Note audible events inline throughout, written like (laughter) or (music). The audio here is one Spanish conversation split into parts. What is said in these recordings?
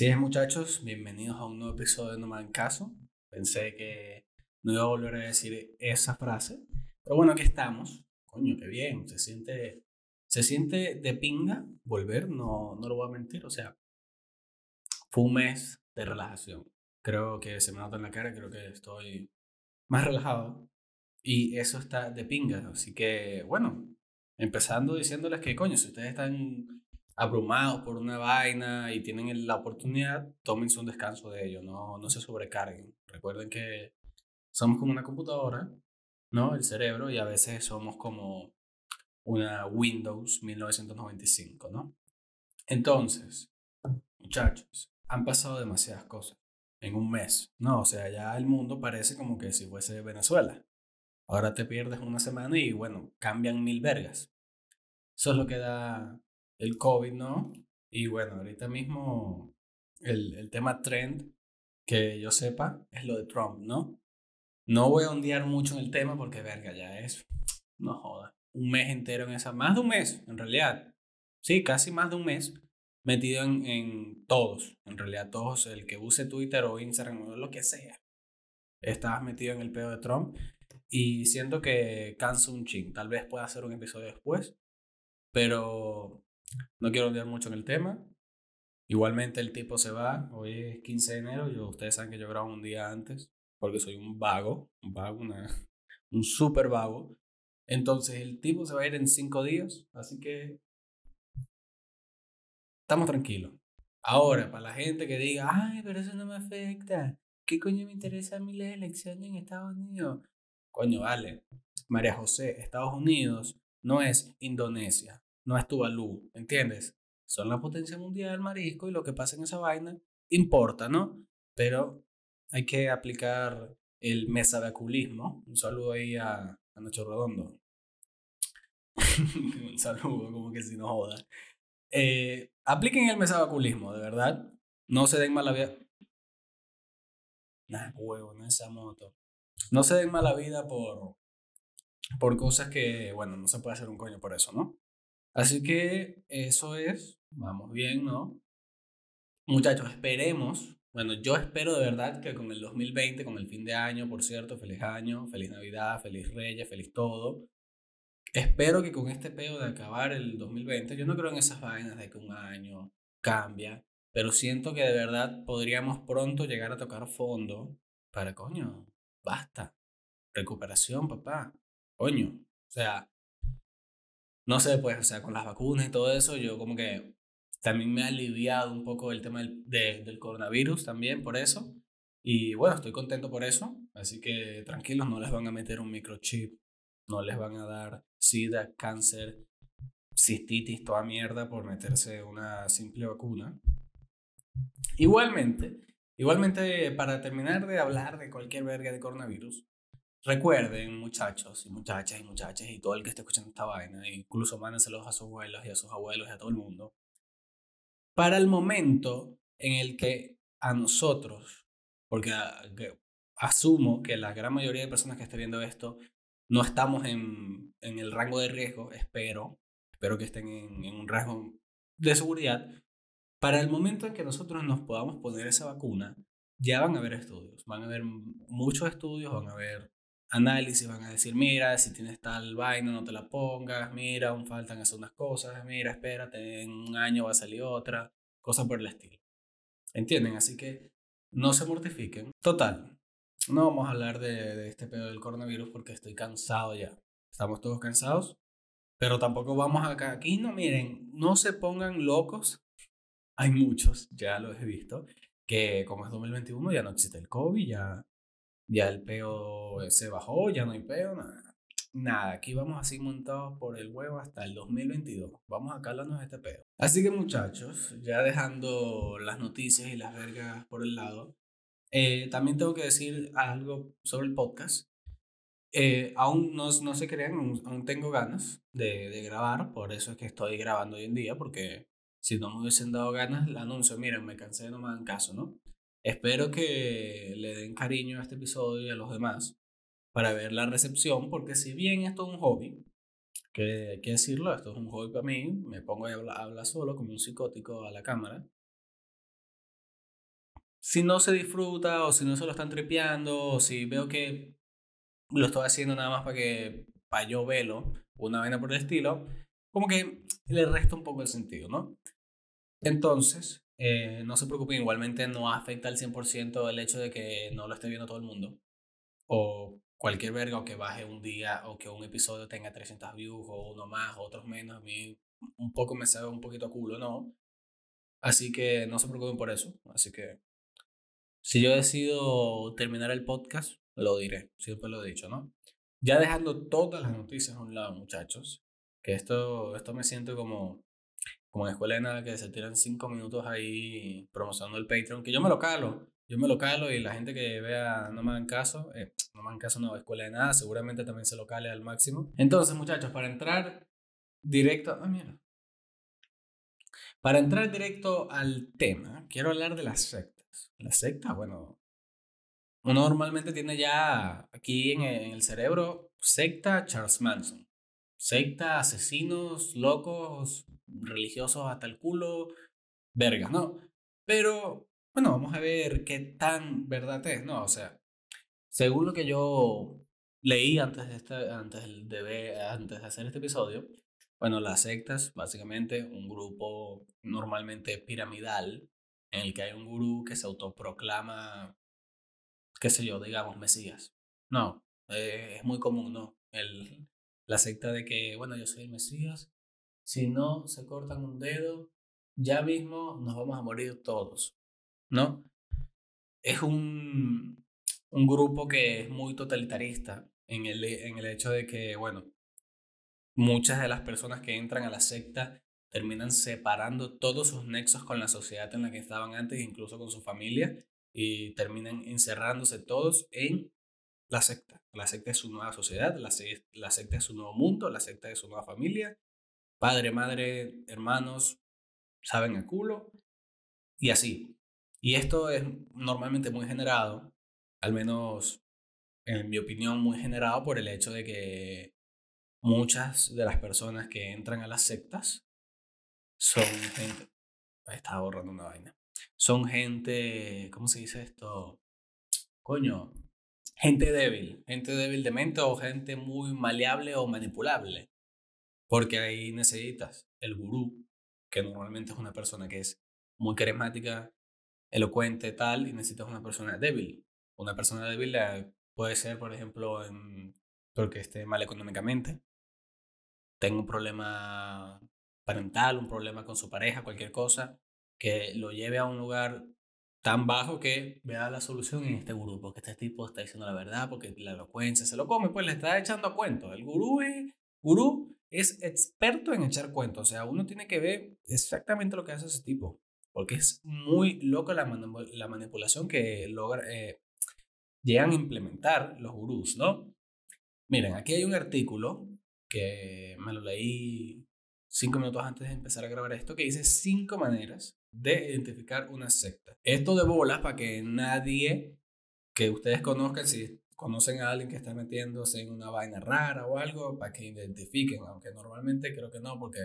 Así es, muchachos, bienvenidos a un nuevo episodio de No Hagan Caso. Pensé que no iba a volver a decir esa frase, pero bueno, aquí estamos. Coño, qué bien, se siente, se siente de pinga volver, no, no lo voy a mentir, o sea, fue un mes de relajación. Creo que se me nota en la cara, creo que estoy más relajado y eso está de pinga, así que bueno, empezando diciéndoles que coño, si ustedes están abrumados por una vaina y tienen la oportunidad, tómense un descanso de ello, no, no se sobrecarguen. Recuerden que somos como una computadora, ¿no? El cerebro y a veces somos como una Windows 1995, ¿no? Entonces, muchachos, han pasado demasiadas cosas en un mes, ¿no? O sea, ya el mundo parece como que si fuese Venezuela. Ahora te pierdes una semana y bueno, cambian mil vergas. Eso es lo que da el COVID, ¿no? Y bueno, ahorita mismo el, el tema trend que yo sepa es lo de Trump, ¿no? No voy a ondear mucho en el tema porque, verga, ya es, no joda, un mes entero en esa, más de un mes, en realidad. Sí, casi más de un mes metido en, en todos, en realidad todos, el que use Twitter o Instagram o lo que sea. Estabas metido en el pedo de Trump y siento que cansa un ching. Tal vez pueda hacer un episodio después, pero no quiero olvidar mucho en el tema. Igualmente el tipo se va, hoy es 15 de enero, yo, ustedes saben que yo grabo un día antes, porque soy un vago, un vago, una, (laughs) un súper vago. Entonces el tipo se va a ir en 5 días, así que estamos tranquilos. Ahora, para la gente que diga, ay, pero eso no me afecta, ¿qué coño me interesa a mí la elección en Estados Unidos? Coño, vale. María José, Estados Unidos no es Indonesia no es Tuvalu, ¿entiendes? Son la potencia mundial, marisco, y lo que pasa en esa vaina importa, ¿no? Pero hay que aplicar el mesabaculismo. Un saludo ahí a, a Nacho Redondo. (laughs) Un saludo, como que si no joda. Eh, apliquen el mesabaculismo, de verdad. No se den mala vida. Nah, huevo, no esa moto. No se den mala vida por, por cosas que, bueno, no se puede hacer un coño por eso, ¿no? Así que eso es, vamos bien, ¿no? Muchachos, esperemos, bueno, yo espero de verdad que con el 2020, con el fin de año, por cierto, feliz año, feliz Navidad, feliz Reyes, feliz todo. Espero que con este peo de acabar el 2020, yo no creo en esas vainas de que un año cambia, pero siento que de verdad podríamos pronto llegar a tocar fondo para, coño, basta. Recuperación, papá. Coño. O sea, no sé, pues, o sea, con las vacunas y todo eso, yo como que también me ha aliviado un poco el tema del, del coronavirus también por eso. Y bueno, estoy contento por eso. Así que tranquilos, no les van a meter un microchip, no les van a dar sida, cáncer, cistitis, toda mierda por meterse una simple vacuna. Igualmente, igualmente para terminar de hablar de cualquier verga de coronavirus, Recuerden, muchachos y muchachas y muchachas y todo el que esté escuchando esta vaina, incluso mándenselos a sus abuelos y a sus abuelos y a todo el mundo, para el momento en el que a nosotros, porque asumo que la gran mayoría de personas que estén viendo esto no estamos en, en el rango de riesgo, espero, espero que estén en, en un rango de seguridad, para el momento en que nosotros nos podamos poner esa vacuna, ya van a haber estudios, van a haber muchos estudios, van a haber análisis van a decir, mira, si tienes tal vaina no te la pongas, mira, aún faltan hacer unas cosas, mira, espérate, en un año va a salir otra, cosas por el estilo. ¿Entienden? Así que no se mortifiquen. Total, no vamos a hablar de, de este pedo del coronavirus porque estoy cansado ya. Estamos todos cansados, pero tampoco vamos acá. Aquí no, miren, no se pongan locos. Hay muchos, ya los he visto, que como es 2021 ya no existe el COVID, ya ya el peo se bajó, ya no hay peo, nada. Nada, aquí vamos así montados por el huevo hasta el 2022. Vamos a calarnos este peo. Así que muchachos, ya dejando las noticias y las vergas por el lado, eh, también tengo que decir algo sobre el podcast. Eh, aún no, no se crean, aún, tengo ganas de, de, grabar, por eso es que estoy grabando hoy en día, porque si no me hubiesen dado ganas, el anuncio, miren, me cansé, no me dan caso, ¿no? Espero que le den cariño a este episodio y a los demás para ver la recepción, porque si bien esto es un hobby, que hay que decirlo, esto es un hobby para mí, me pongo a hablar, solo como un psicótico a la cámara. si no se disfruta o si no se lo están tripeando o si veo que lo estoy haciendo nada más para que para yo verlo, una vaina por el estilo, como que le resta un poco el sentido, ¿no? Entonces, eh, no se preocupen, igualmente no afecta al 100% el hecho de que no lo esté viendo todo el mundo. O cualquier verga o que baje un día o que un episodio tenga 300 views o uno más o otros menos. A mí un poco me sabe un poquito a culo, ¿no? Así que no se preocupen por eso. Así que si yo decido terminar el podcast, lo diré. Siempre lo he dicho, ¿no? Ya dejando todas las noticias a un lado, muchachos. Que esto, esto me siento como como en escuela de nada que se tiran cinco minutos ahí promocionando el Patreon, que yo me lo calo, yo me lo calo y la gente que vea no me hagan caso, eh, (tsk) no me hagan caso no, escuela de nada, seguramente también se lo cale al máximo. Entonces, muchachos, para entrar directo, ah, mira. Para entrar directo al tema, quiero hablar de las sectas. Las sectas, bueno, uno normalmente tiene ya aquí en el cerebro secta Charles Manson, secta asesinos, locos, religiosos hasta el culo, vergas, ¿no? Pero, bueno, vamos a ver qué tan verdad es, ¿no? O sea, según lo que yo leí antes de, este, antes de, antes de hacer este episodio, bueno, las sectas, básicamente, un grupo normalmente piramidal, en el que hay un gurú que se autoproclama, qué sé yo, digamos, Mesías. No, eh, es muy común, ¿no? El, la secta de que, bueno, yo soy el Mesías si no se cortan un dedo, ya mismo nos vamos a morir todos, ¿no? Es un, un grupo que es muy totalitarista en el, en el hecho de que, bueno, muchas de las personas que entran a la secta terminan separando todos sus nexos con la sociedad en la que estaban antes, incluso con su familia, y terminan encerrándose todos en la secta. La secta es su nueva sociedad, la, la secta es su nuevo mundo, la secta es su nueva familia, Padre, madre, hermanos, saben el culo. Y así. Y esto es normalmente muy generado, al menos en mi opinión, muy generado por el hecho de que muchas de las personas que entran a las sectas son gente. Estaba borrando una vaina. Son gente. ¿Cómo se dice esto? Coño. Gente débil. Gente débil de mente o gente muy maleable o manipulable. Porque ahí necesitas el gurú, que normalmente es una persona que es muy carismática, elocuente, tal, y necesitas una persona débil. Una persona débil puede ser, por ejemplo, en, porque esté mal económicamente, tenga un problema parental, un problema con su pareja, cualquier cosa, que lo lleve a un lugar tan bajo que vea la solución en este gurú, porque este tipo está diciendo la verdad, porque la elocuencia se lo come, pues le está echando a cuento. El gurú es, gurú es experto en echar cuentos. O sea, uno tiene que ver exactamente lo que hace ese tipo. Porque es muy loca la, la manipulación que logra, eh, llegan a implementar los gurús, ¿no? Miren, aquí hay un artículo que me lo leí cinco minutos antes de empezar a grabar esto, que dice cinco maneras de identificar una secta. Esto de bolas para que nadie que ustedes conozcan, si conocen a alguien que está metiéndose en una vaina rara o algo para que identifiquen, aunque normalmente creo que no, porque,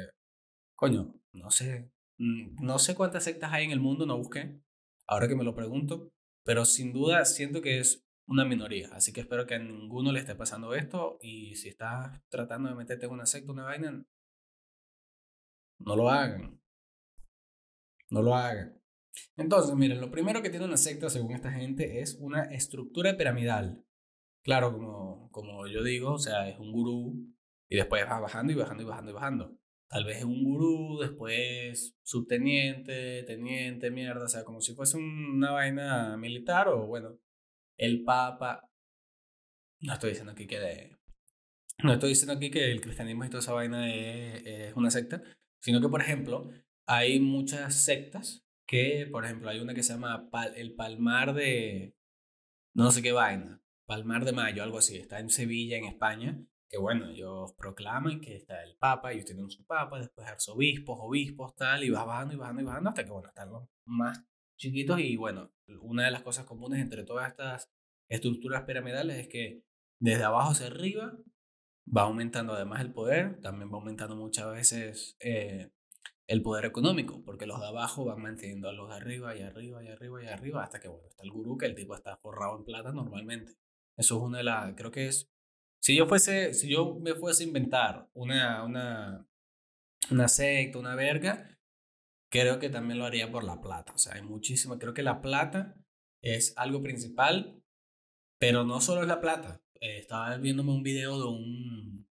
coño, no sé, mm, no sé cuántas sectas hay en el mundo, no busqué, ahora que me lo pregunto, pero sin duda siento que es una minoría, así que espero que a ninguno le esté pasando esto y si estás tratando de meterte en una secta, una vaina, no lo hagan, no lo hagan. Entonces, miren, lo primero que tiene una secta, según esta gente, es una estructura piramidal. Claro, como, como yo digo, o sea, es un gurú y después va bajando y bajando y bajando y bajando. Tal vez es un gurú, después subteniente, teniente, mierda, o sea, como si fuese una vaina militar o bueno, el papa. No estoy diciendo aquí que no estoy diciendo aquí que el cristianismo y toda esa vaina es, es una secta, sino que por ejemplo hay muchas sectas que, por ejemplo, hay una que se llama el Palmar de no sé qué vaina, Palmar de Mayo, algo así, está en Sevilla, en España, que bueno, ellos proclaman que está el Papa, ellos tienen su Papa, después arzobispos, obispos, tal, y vas bajando y bajando y bajando hasta que, bueno, están los más chiquitos y bueno, una de las cosas comunes entre todas estas estructuras piramidales es que desde abajo hacia arriba va aumentando además el poder, también va aumentando muchas veces eh, el poder económico, porque los de abajo van manteniendo a los de arriba y arriba y arriba y arriba hasta que, bueno, está el gurú que el tipo está forrado en plata normalmente. Eso es una de las, creo que es, si yo fuese, si yo me fuese a inventar una, una, una secta, una verga, creo que también lo haría por la plata. O sea, hay muchísima, creo que la plata es algo principal, pero no solo es la plata. Eh, estaba viéndome un video de un,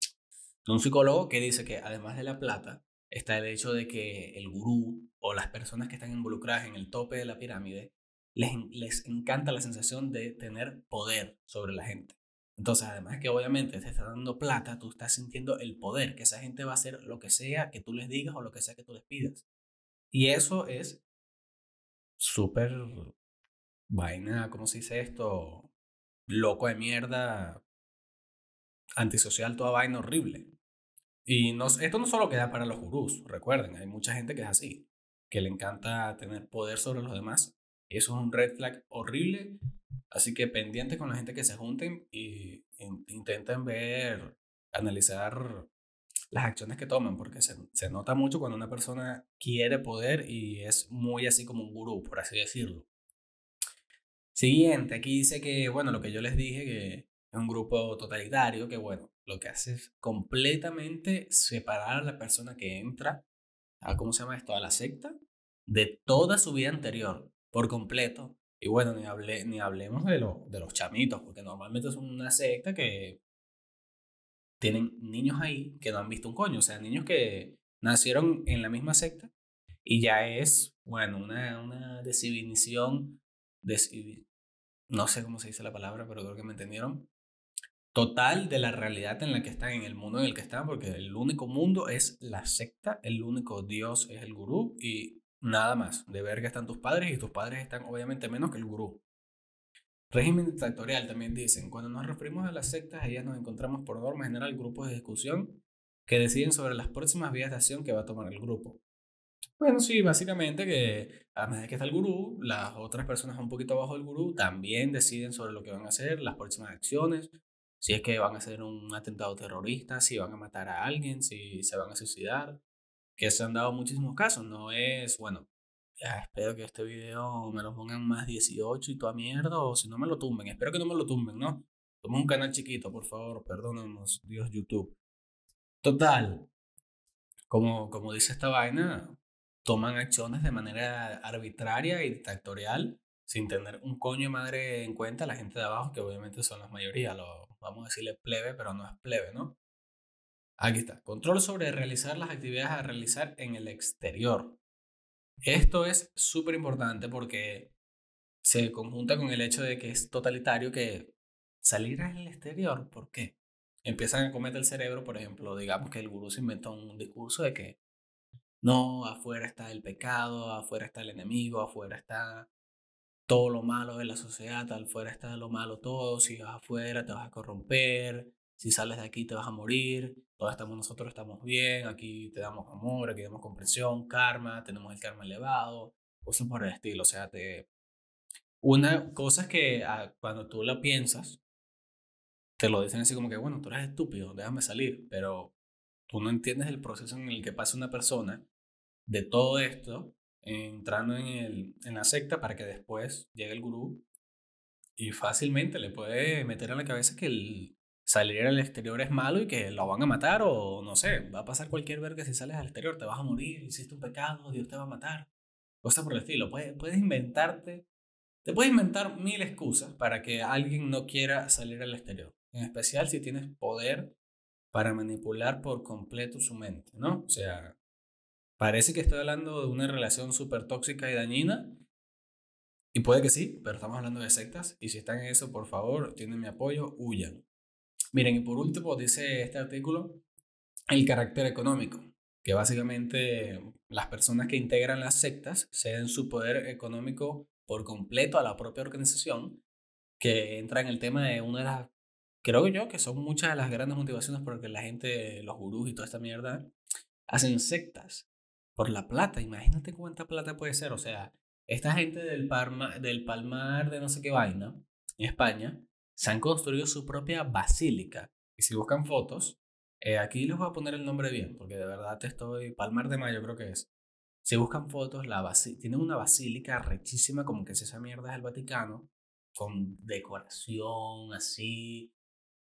de un psicólogo que dice que además de la plata, está el hecho de que el gurú o las personas que están involucradas en el tope de la pirámide les, les encanta la sensación de tener poder sobre la gente. Entonces, además que obviamente te está dando plata, tú estás sintiendo el poder, que esa gente va a hacer lo que sea que tú les digas o lo que sea que tú les pidas. Y eso es súper vaina, ¿cómo se dice esto? Loco de mierda, antisocial, toda vaina horrible. Y no, esto no solo queda para los gurús, recuerden, hay mucha gente que es así, que le encanta tener poder sobre los demás. Eso es un red flag horrible. Así que pendiente con la gente que se junten y intenten ver, analizar las acciones que toman, porque se, se nota mucho cuando una persona quiere poder y es muy así como un gurú, por así decirlo. Siguiente, aquí dice que, bueno, lo que yo les dije, que es un grupo totalitario, que bueno, lo que hace es completamente separar a la persona que entra a, ¿cómo se llama esto?, a la secta, de toda su vida anterior, por completo. Y bueno, ni, hablé, ni hablemos de, lo, de los chamitos, porque normalmente son una secta que tienen niños ahí que no han visto un coño, o sea, niños que nacieron en la misma secta y ya es, bueno, una, una definición, no sé cómo se dice la palabra, pero creo que me entendieron, total de la realidad en la que están, en el mundo en el que están, porque el único mundo es la secta, el único Dios es el gurú y nada más. De ver que están tus padres y tus padres están obviamente menos que el gurú. Régimen dictatorial también dicen, cuando nos referimos a las sectas, ellas nos encontramos por norma general grupos de discusión que deciden sobre las próximas vías de acción que va a tomar el grupo. Bueno, sí, básicamente que a medida que está el gurú, las otras personas un poquito abajo del gurú también deciden sobre lo que van a hacer, las próximas acciones, si es que van a hacer un atentado terrorista, si van a matar a alguien, si se van a suicidar, que se han dado muchísimos casos, no es, bueno, ya espero que este video me lo pongan más 18 y toda mierda, o si no me lo tumben, espero que no me lo tumben, ¿no? Somos un canal chiquito, por favor, perdónanos, Dios YouTube. Total, como, como dice esta vaina, toman acciones de manera arbitraria y dictatorial sin tener un coño de madre en cuenta la gente de abajo, que obviamente son la mayoría, lo, vamos a decirle plebe, pero no es plebe, ¿no? Aquí está, control sobre realizar las actividades a realizar en el exterior. Esto es súper importante porque se conjunta con el hecho de que es totalitario que salir al exterior, ¿por qué? Empiezan a cometer el cerebro, por ejemplo, digamos que el gurú se inventó un discurso de que no, afuera está el pecado, afuera está el enemigo, afuera está todo lo malo de la sociedad, al fuera está lo malo todo, si vas afuera te vas a corromper, si sales de aquí te vas a morir, todos estamos nosotros estamos bien, aquí te damos amor, aquí damos comprensión, karma, tenemos el karma elevado, cosas por el estilo, o sea, te... Una cosa es que ah, cuando tú lo piensas, te lo dicen así como que, bueno, tú eres estúpido, déjame salir, pero tú no entiendes el proceso en el que pasa una persona de todo esto entrando en, el, en la secta para que después llegue el gurú y fácilmente le puede meter en la cabeza que el salir al exterior es malo y que lo van a matar o no sé, va a pasar cualquier verga si sales al exterior, te vas a morir, hiciste un pecado, Dios te va a matar. Cosas por el estilo, puedes, puedes inventarte, te puedes inventar mil excusas para que alguien no quiera salir al exterior, en especial si tienes poder para manipular por completo su mente, ¿no? O sea, Parece que estoy hablando de una relación súper tóxica y dañina. Y puede que sí, pero estamos hablando de sectas. Y si están en eso, por favor, tienen mi apoyo, huyan. Miren, y por último, dice este artículo, el carácter económico, que básicamente las personas que integran las sectas ceden su poder económico por completo a la propia organización, que entra en el tema de una de las, creo yo, que son muchas de las grandes motivaciones por las que la gente, los gurús y toda esta mierda, hacen sectas por la plata. Imagínate cuánta plata puede ser. O sea, esta gente del, Parma, del Palmar de no sé qué vaina, en España, se han construido su propia basílica. Y si buscan fotos, eh, aquí les voy a poner el nombre bien, porque de verdad te estoy. Palmar de Mayo creo que es. si buscan fotos, la tienen una basílica rechísima, como que es esa mierda del Vaticano, con decoración así,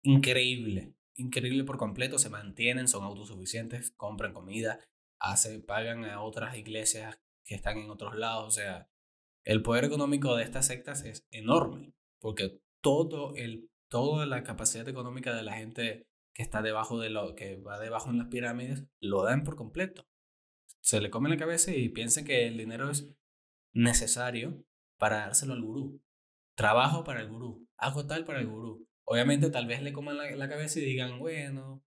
increíble, increíble por completo, se mantienen, son autosuficientes, compran comida, hace, pagan a otras iglesias que están en otros lados, o sea, el poder económico de estas sectas es enorme, porque todo el, toda la capacidad económica de la gente que está debajo de lo que va debajo en las pirámides lo dan por completo. Se le come la cabeza y piensan que el dinero es necesario para dárselo al gurú. Trabajo para el gurú, hago tal para el gurú. Obviamente tal vez le coman la, la cabeza y digan, bueno,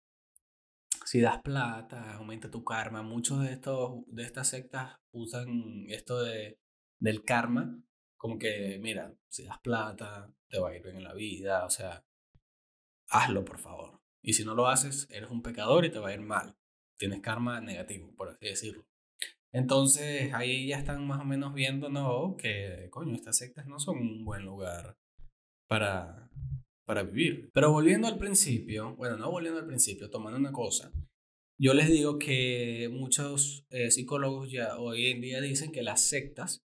si das plata, aumenta tu karma. Muchos de estos de estas sectas usan esto de del karma, como que, mira, si das plata, te va a ir bien en la vida, o sea, hazlo por favor. Y si no lo haces, eres un pecador y te va a ir mal. Tienes karma negativo, por así decirlo. Entonces ahí ya están más o menos viendo, ¿no? Que, coño, estas sectas no son un buen lugar para, para vivir. Pero volviendo al principio, bueno, no volviendo al principio, tomando una cosa, yo les digo que muchos eh, psicólogos ya hoy en día dicen que las sectas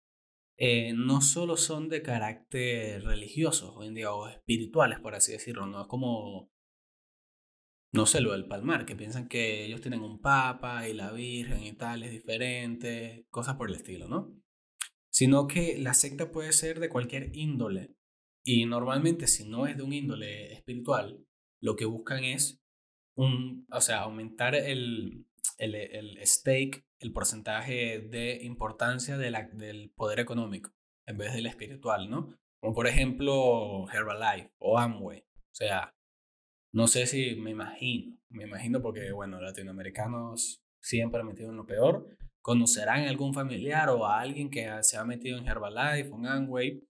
eh, no solo son de carácter religioso hoy en día o espirituales, por así decirlo, no es como, no sé, lo del Palmar, que piensan que ellos tienen un papa y la Virgen y tal, es diferente, cosas por el estilo, ¿no? Sino que la secta puede ser de cualquier índole y normalmente si no es de un índole espiritual, lo que buscan es un, o sea, aumentar el, el, el stake, el porcentaje de importancia del poder económico en vez del espiritual, ¿no? Como por ejemplo Herbalife o Amway. O sea, no sé si me imagino, me imagino porque, bueno, latinoamericanos siempre han metido en lo peor. Conocerán algún familiar o a alguien que se ha metido en Herbalife o en Amway.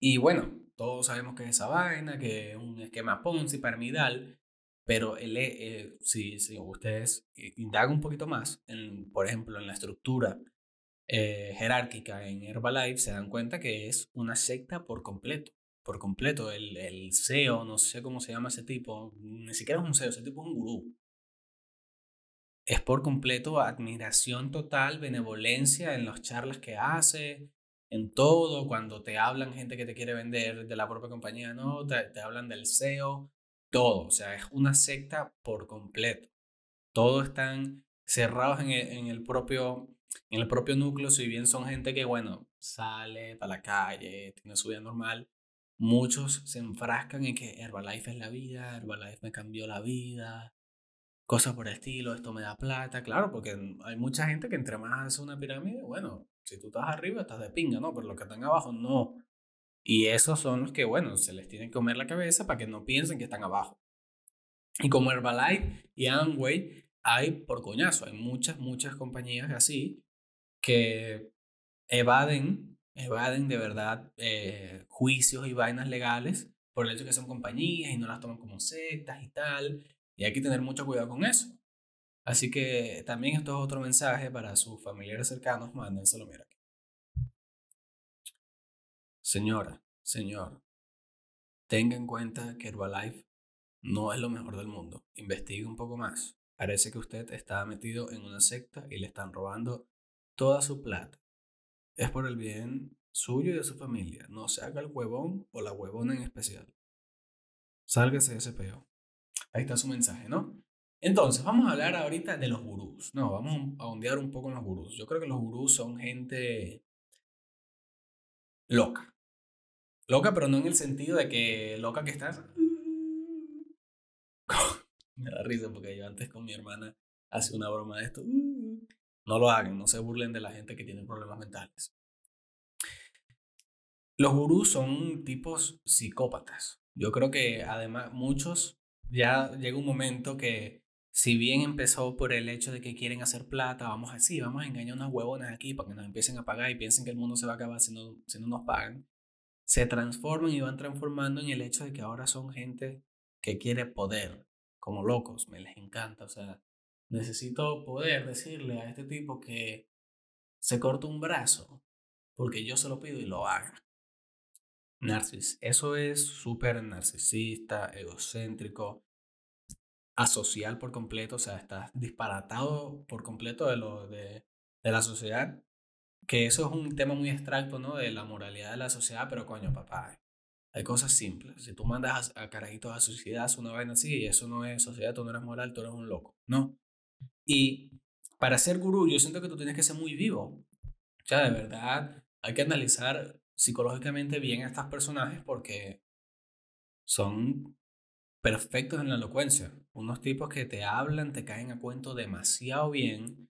Y bueno, todos sabemos que es esa vaina, que es un esquema Ponzi piramidal pero el, eh, si, si, ustedes indagan un poquito más, por ejemplo, en la estructura eh, jerárquica en Herbalife, se dan cuenta que es una secta por completo. Por completo, el, el CEO, no sé cómo se llama ese tipo, ni siquiera es un CEO, ese tipo es un gurú. Es por completo admiración total, benevolencia en las charlas que hace, en todo, cuando te hablan gente que te quiere vender de la propia compañía, no, te, te hablan del CEO, todo, o sea, es una secta por completo. Todos están cerrados en el, propio, en el propio núcleo, si bien son gente que, bueno, sale para la calle, tiene su vida normal, muchos se enfrascan en que Herbalife es la vida, Herbalife me cambió la vida, cosas por el estilo, esto me da plata, claro, porque hay mucha gente que entre más hace una pirámide, bueno, si tú estás arriba estás de pinga, ¿no? Pero los que están abajo no. Y esos son los que, bueno, se les tiene que comer la cabeza para que no piensen que están abajo. Y como Herbalife y Amway, hay por coñazo, hay muchas, muchas compañías así que evaden, evaden de verdad eh, juicios y vainas legales por el hecho de que son compañías y no las toman como sectas y tal. Y hay que tener mucho cuidado con eso. Así que también esto es otro mensaje para sus familiares cercanos, mándenselo, mira. Señora, señor, tenga en cuenta que Herbalife no es lo mejor del mundo. Investigue un poco más. Parece que usted está metido en una secta y le están robando toda su plata. Es por el bien suyo y de su familia. No se haga el huevón o la huevona en especial. Sálgase de ese peo. Ahí está su mensaje, ¿no? Entonces, vamos a hablar ahorita de los gurús. No, vamos a ondear un poco en los gurús. Yo creo que los gurús son gente loca. Loca, pero no en el sentido de que loca que estás. (laughs) Me da risa porque yo antes con mi hermana hace una broma de esto. No lo hagan, no se burlen de la gente que tiene problemas mentales. Los gurús son tipos psicópatas. Yo creo que además muchos ya llega un momento que si bien empezó por el hecho de que quieren hacer plata, vamos así, vamos a engañar unas huevonas aquí para que nos empiecen a pagar y piensen que el mundo se va a acabar si no, si no nos pagan se transforman y van transformando en el hecho de que ahora son gente que quiere poder, como locos, me les encanta, o sea, necesito poder decirle a este tipo que se corta un brazo, porque yo se lo pido y lo haga. Narcis, eso es súper narcisista, egocéntrico, asocial por completo, o sea, estás disparatado por completo de lo de de la sociedad, que eso es un tema muy abstracto, ¿no? De la moralidad de la sociedad, pero coño, papá, hay cosas simples. Si tú mandas a, carajitos a suicidarse una vaina así, y eso no es sociedad, tú no eres moral, tú eres un loco, ¿no? Y para ser gurú, yo siento que tú tienes que ser muy vivo. O sea, de verdad, hay que analizar psicológicamente bien a estos personajes porque son perfectos en la elocuencia. Unos tipos que te hablan, te caen a cuento demasiado bien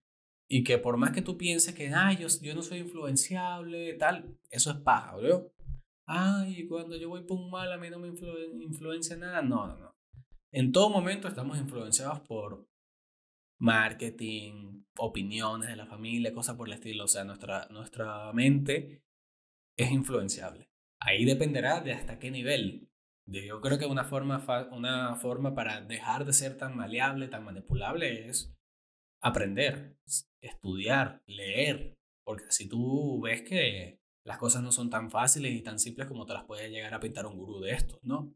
y que por más que tú pienses que, ay, yo, yo no soy influenciable, tal, eso es paja, ¿verdad? Ay, cuando yo voy por un mal a mí no me influencia nada. No, no, no. En todo momento estamos influenciados por marketing, opiniones de la familia, cosas por el estilo. O sea, nuestra, nuestra mente es influenciable. Ahí dependerá de hasta qué nivel. Yo creo que una forma, una forma para dejar de ser tan maleable, tan manipulable es aprender, estudiar, leer. Porque si tú ves que las cosas no son tan fáciles y tan simples como te las puede llegar a pintar un gurú de estos, ¿no?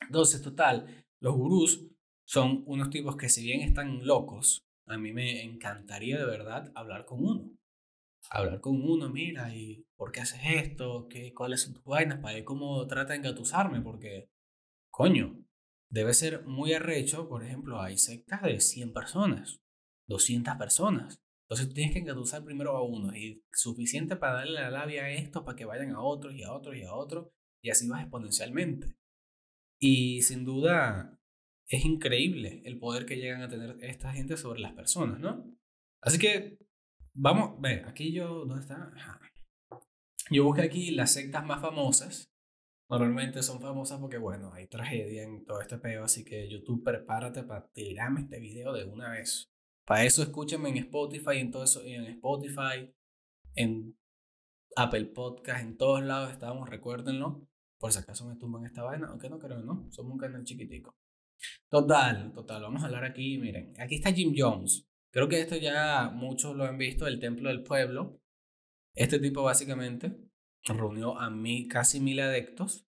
Entonces, total, los gurús son unos tipos que si bien están locos, a mí me encantaría de verdad hablar con uno. Hablar con uno, mira, ¿y por qué haces esto? ¿Qué, ¿Cuáles son tus vainas? Para cómo trata de engatusarme, porque, coño, debe ser muy arrecho, por ejemplo, hay sectas de 100 personas, 200 personas. Entonces tienes que engatusar primero a uno y suficiente para darle la labia a estos para que vayan a otros y a otros y a otros y así vas exponencialmente. Y sin duda es increíble el poder que llegan a tener esta gente sobre las personas, ¿no? Así que vamos, ve, aquí yo, ¿dónde está? Yo busqué aquí las sectas más famosas. Normalmente son famosas porque, bueno, hay tragedia en todo este peo, así que YouTube prepárate para tirarme este video de una vez. Para eso escúchame en Spotify, en todo eso, en Spotify, en Apple Podcast, en todos lados estamos, recuérdenlo. Por si acaso me tumban esta vaina, aunque no creo, ¿no? Somos un canal chiquitico. Total, total, vamos a hablar aquí, miren, aquí está Jim Jones. Creo que esto ya muchos lo han visto, el Templo del Pueblo. Este tipo básicamente reunió a mí casi mil adeptos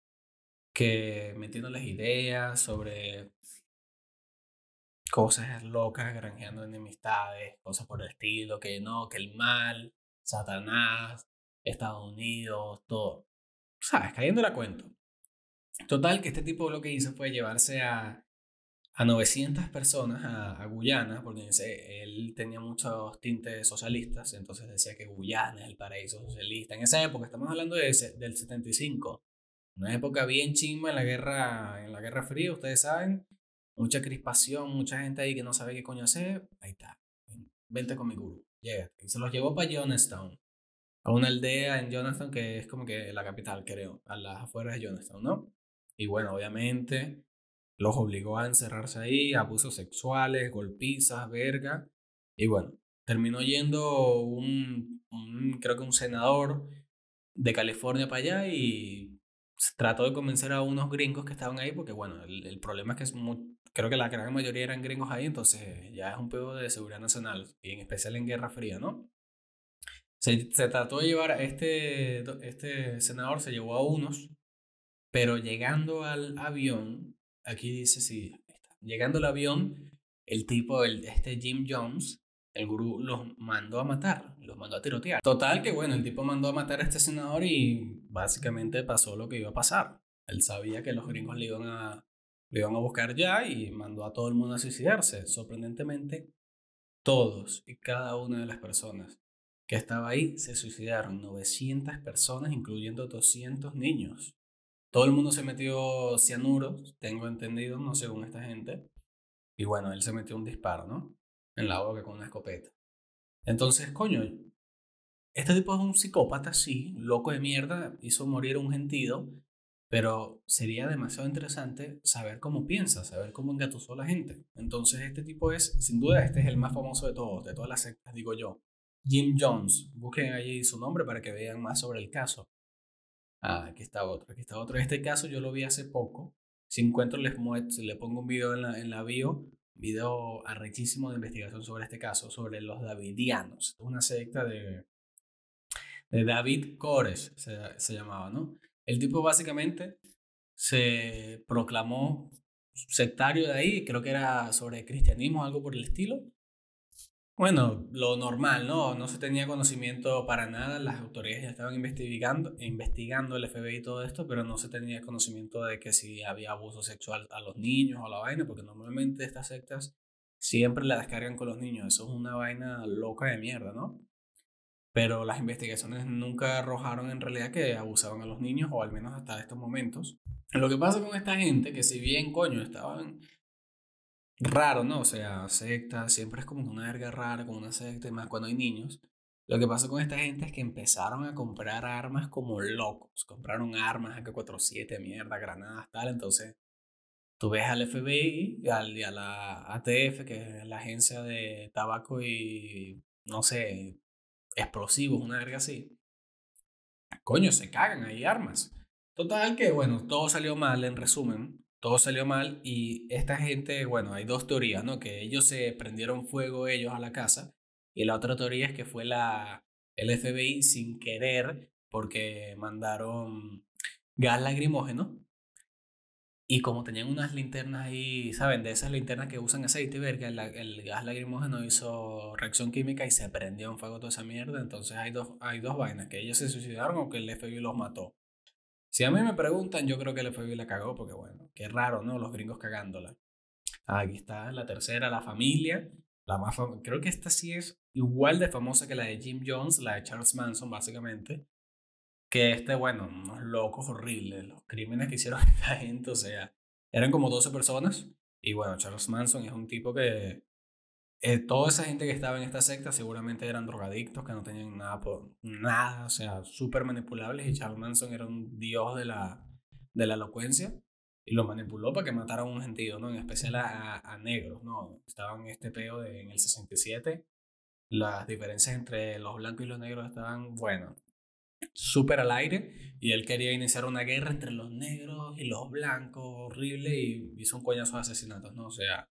que metiéndoles ideas sobre cosas locas, granjeando enemistades, cosas por el estilo, que no, que el mal, Satanás, Estados Unidos, todo. ¿Sabes? Cayendo la cuento. Total, que este tipo lo que hizo fue llevarse a, a 900 personas a, Guyana, porque él tenía muchos tintes socialistas, entonces decía que Guyana es el paraíso socialista. En esa época, estamos hablando de del 75, una época bien chimba en la guerra, en la guerra fría, ustedes saben, mucha crispación, mucha gente ahí que no sabe qué coño hacer, ahí está, vente con mi gurú, llega. Se los llevó para Jonestown, a una aldea en Jonestown que es como que la capital, creo, a las afueras de Jonestown, ¿no? Y bueno, obviamente los obligó a encerrarse ahí, abusos sexuales, golpizas, verga. Y bueno, terminó yendo un, un creo que un senador de California para allá y trató de convencer a unos gringos que estaban ahí, porque bueno, el, el problema es que es muy, creo que la gran mayoría eran gringos ahí, entonces ya es un pedo de seguridad nacional, y en especial en Guerra Fría, ¿no? Se, se trató de llevar a este, este senador, se llevó a unos, pero llegando al avión, aquí dice, sí, llegando al avión, el tipo, el, este Jim Jones, el gurú los mandó a matar, los mandó a tirotear. Total que bueno, el tipo mandó a matar a este senador y básicamente pasó lo que iba a pasar. Él sabía que los gringos le iban a, le iban a buscar ya y mandó a todo el mundo a suicidarse. Sorprendentemente, todos y cada una de las personas que estaba ahí se suicidaron. 900 personas, incluyendo 200 niños. Todo el mundo se metió cianuro, tengo entendido, no según esta gente. Y bueno, él se metió un disparo, ¿no? En la boca con una escopeta. Entonces, coño, este tipo es un psicópata, sí, loco de mierda, hizo morir a un gentío, pero sería demasiado interesante saber cómo piensa, saber cómo engatusó la gente. Entonces, este tipo es, sin duda, este es el más famoso de todos, de todas las sectas, digo yo. Jim Jones, busquen allí su nombre para que vean más sobre el caso. Ah, aquí está otro, aquí está otro. Este caso yo lo vi hace poco. Si encuentro, les muestro, le pongo un video en la, en la bio, video arrechísimo de investigación sobre este caso, sobre los davidianos. Una secta de, de David Kores, se, se llamaba, ¿no? El tipo básicamente se proclamó sectario de ahí, creo que era sobre cristianismo, algo por el estilo. Bueno, lo normal, ¿no? No se tenía conocimiento para nada, las autoridades ya estaban investigando, investigando el FBI y todo esto, pero no se tenía conocimiento de que si había abuso sexual a los niños o la vaina, porque normalmente estas sectas siempre la descargan con los niños, eso es una vaina loca de mierda, ¿no? Pero las investigaciones nunca arrojaron en realidad que abusaban a los niños, o al menos hasta estos momentos. Lo que pasa con esta gente, que si bien, coño, estaban raro, ¿no? O sea, secta, siempre es como una verga rara, como una secta, más cuando hay niños. Lo que pasó con esta gente es que empezaron a comprar armas como locos. Compraron armas AK-47, mierda, granadas, tal. Entonces, tú ves al FBI y, al, y a la ATF, que es la agencia de tabaco y, no sé, explosivos, una verga así. Coño, se cagan, hay armas. Total que, bueno, todo salió mal en resumen todo salió mal y esta gente, bueno, hay dos teorías, ¿no? Que ellos se prendieron fuego ellos a la casa y la otra teoría es que fue la, el FBI sin querer porque mandaron gas lacrimógeno y como tenían unas linternas ahí, ¿saben? De esas linternas que usan aceite, ver el, el gas lacrimógeno hizo reacción química y se prendió en fuego toda esa mierda. Entonces hay dos, hay dos vainas, que ellos se suicidaron o que el FBI los mató. Si a mí me preguntan, yo creo que el FBI la cagó porque, bueno, qué raro, ¿no? Los gringos cagándola. Aquí está la tercera, la familia. La más creo que esta sí es igual de famosa que la de Jim Jones, la de Charles Manson, básicamente. Que este, bueno, unos locos horribles, los crímenes que hicieron (laughs) esta gente, o sea, eran como 12 personas. Y bueno, Charles Manson es un tipo que eh, toda esa gente que estaba en esta secta seguramente eran drogadictos, que no tenían nada, por, nada o sea, súper manipulables. Y Charles Manson era un dios de la, de la elocuencia y lo manipuló para que mataran a un gentío, ¿no? En especial a, a, negros, ¿no? Estaban en este peo en el 67. Las diferencias entre los blancos y los negros estaban, bueno, súper al aire. Y él quería iniciar una guerra entre los negros y los blancos, horrible, y hizo un coñazo de asesinatos, ¿no? O sea,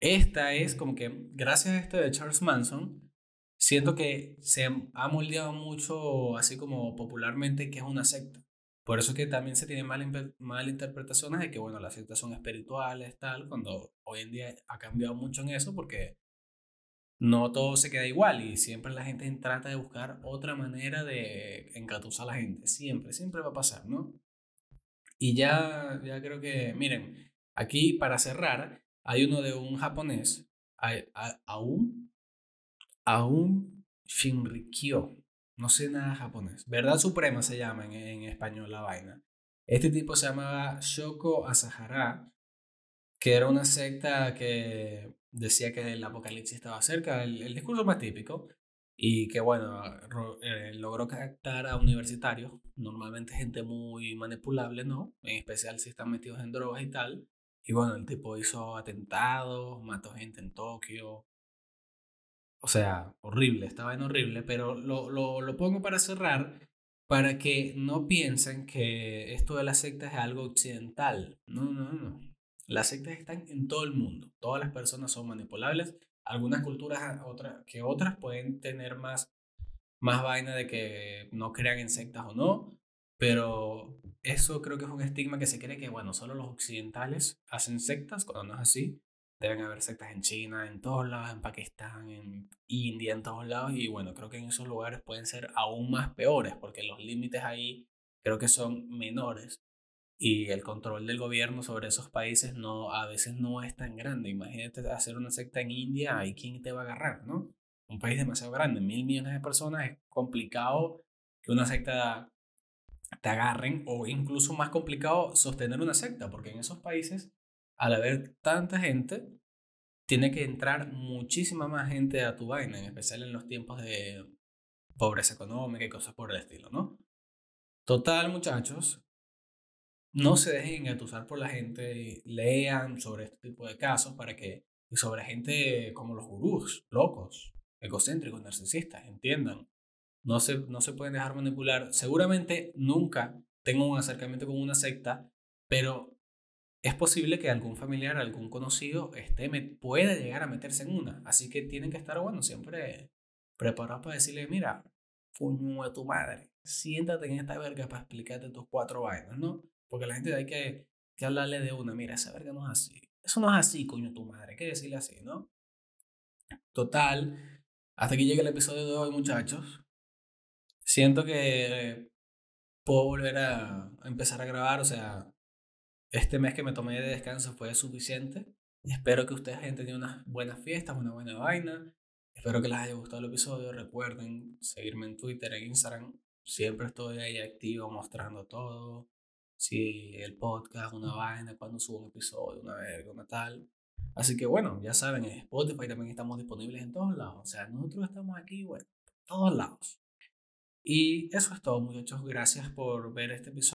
esta es como que, gracias a esto de Charles Manson, siento que se ha moldeado mucho, así como popularmente, que es una secta. Por eso que también se tienen mal, mal interpretaciones de que, bueno, las sectas son espirituales, tal, cuando hoy en día ha cambiado mucho en eso porque no todo se queda igual y siempre la gente trata de buscar otra manera de engatusar a la gente. Siempre, siempre va a pasar, ¿no? Y ya, ya creo que, miren, aquí para cerrar, hay uno de un japonés, aún, aún Shinrikyo. No sé nada japonés. Verdad Suprema se llama en, español la vaina. Este tipo se llamaba Shoko Asahara, que era una secta que decía que el apocalipsis estaba cerca, el, discurso más típico, y que bueno, eh, logró captar a universitarios, normalmente gente muy manipulable, ¿no? En especial si están metidos en drogas y tal, y bueno, el tipo hizo atentados, mató gente en Tokio. O sea, horrible, estaba en horrible, pero lo, lo, lo pongo para cerrar para que no piensen que esto de las sectas es algo occidental. No, no, no. Las sectas están en todo el mundo. Todas las personas son manipulables. Algunas culturas otras, que otras pueden tener más, más vaina de que no crean en sectas o no. Pero eso creo que es un estigma que se cree que, bueno, solo los occidentales hacen sectas, cuando no es así. Deben haber sectas en China, en todos lados, en Pakistán, en India, en todos lados. Y bueno, creo que en esos lugares pueden ser aún más peores, porque los límites ahí creo que son menores. Y el control del gobierno sobre esos países no, a veces no es tan grande. Imagínate hacer una secta en India, ¿y quién te va a agarrar, no? Un país demasiado grande, mil millones de personas, es complicado que una secta te agarren o incluso más complicado sostener una secta, porque en esos países, al haber tanta gente, tiene que entrar muchísima más gente a tu vaina, en especial en los tiempos de pobreza económica y cosas por el estilo, ¿no? Total, muchachos, no se dejen engatusar por la gente, lean sobre este tipo de casos para que, sobre gente como los gurús, locos, egocéntricos, narcisistas, entiendan no se, no se pueden dejar manipular. Seguramente nunca tengo un acercamiento con una secta, pero es posible que algún familiar, algún conocido esté, me, pueda llegar a meterse en una. Así que tienen que estar, bueno, siempre preparados para decirle, mira, puño de tu madre, siéntate en esta verga para explicarte tus cuatro vainas, ¿no? Porque la gente hay que, que hablarle de una, mira, esa verga no es así. Eso no es así, coño, tu madre, hay que decirle así, ¿no? Total, hasta que llegue el episodio de hoy, muchachos. Siento que puedo volver a empezar a grabar, o sea, este mes que me tomé de descanso fue suficiente. Espero que ustedes hayan tenido unas buenas fiestas, una buena vaina. Espero que les haya gustado el episodio. Recuerden seguirme en Twitter, en Instagram. Siempre estoy ahí activo mostrando todo. Si el podcast, una vaina, cuando subo un episodio, una verga, una tal. Así que bueno, ya saben, en Spotify también estamos disponibles en todos lados. O sea, nosotros estamos aquí, bueno, todos lados. Y eso es todo, muchachos. Gracias por ver este episodio.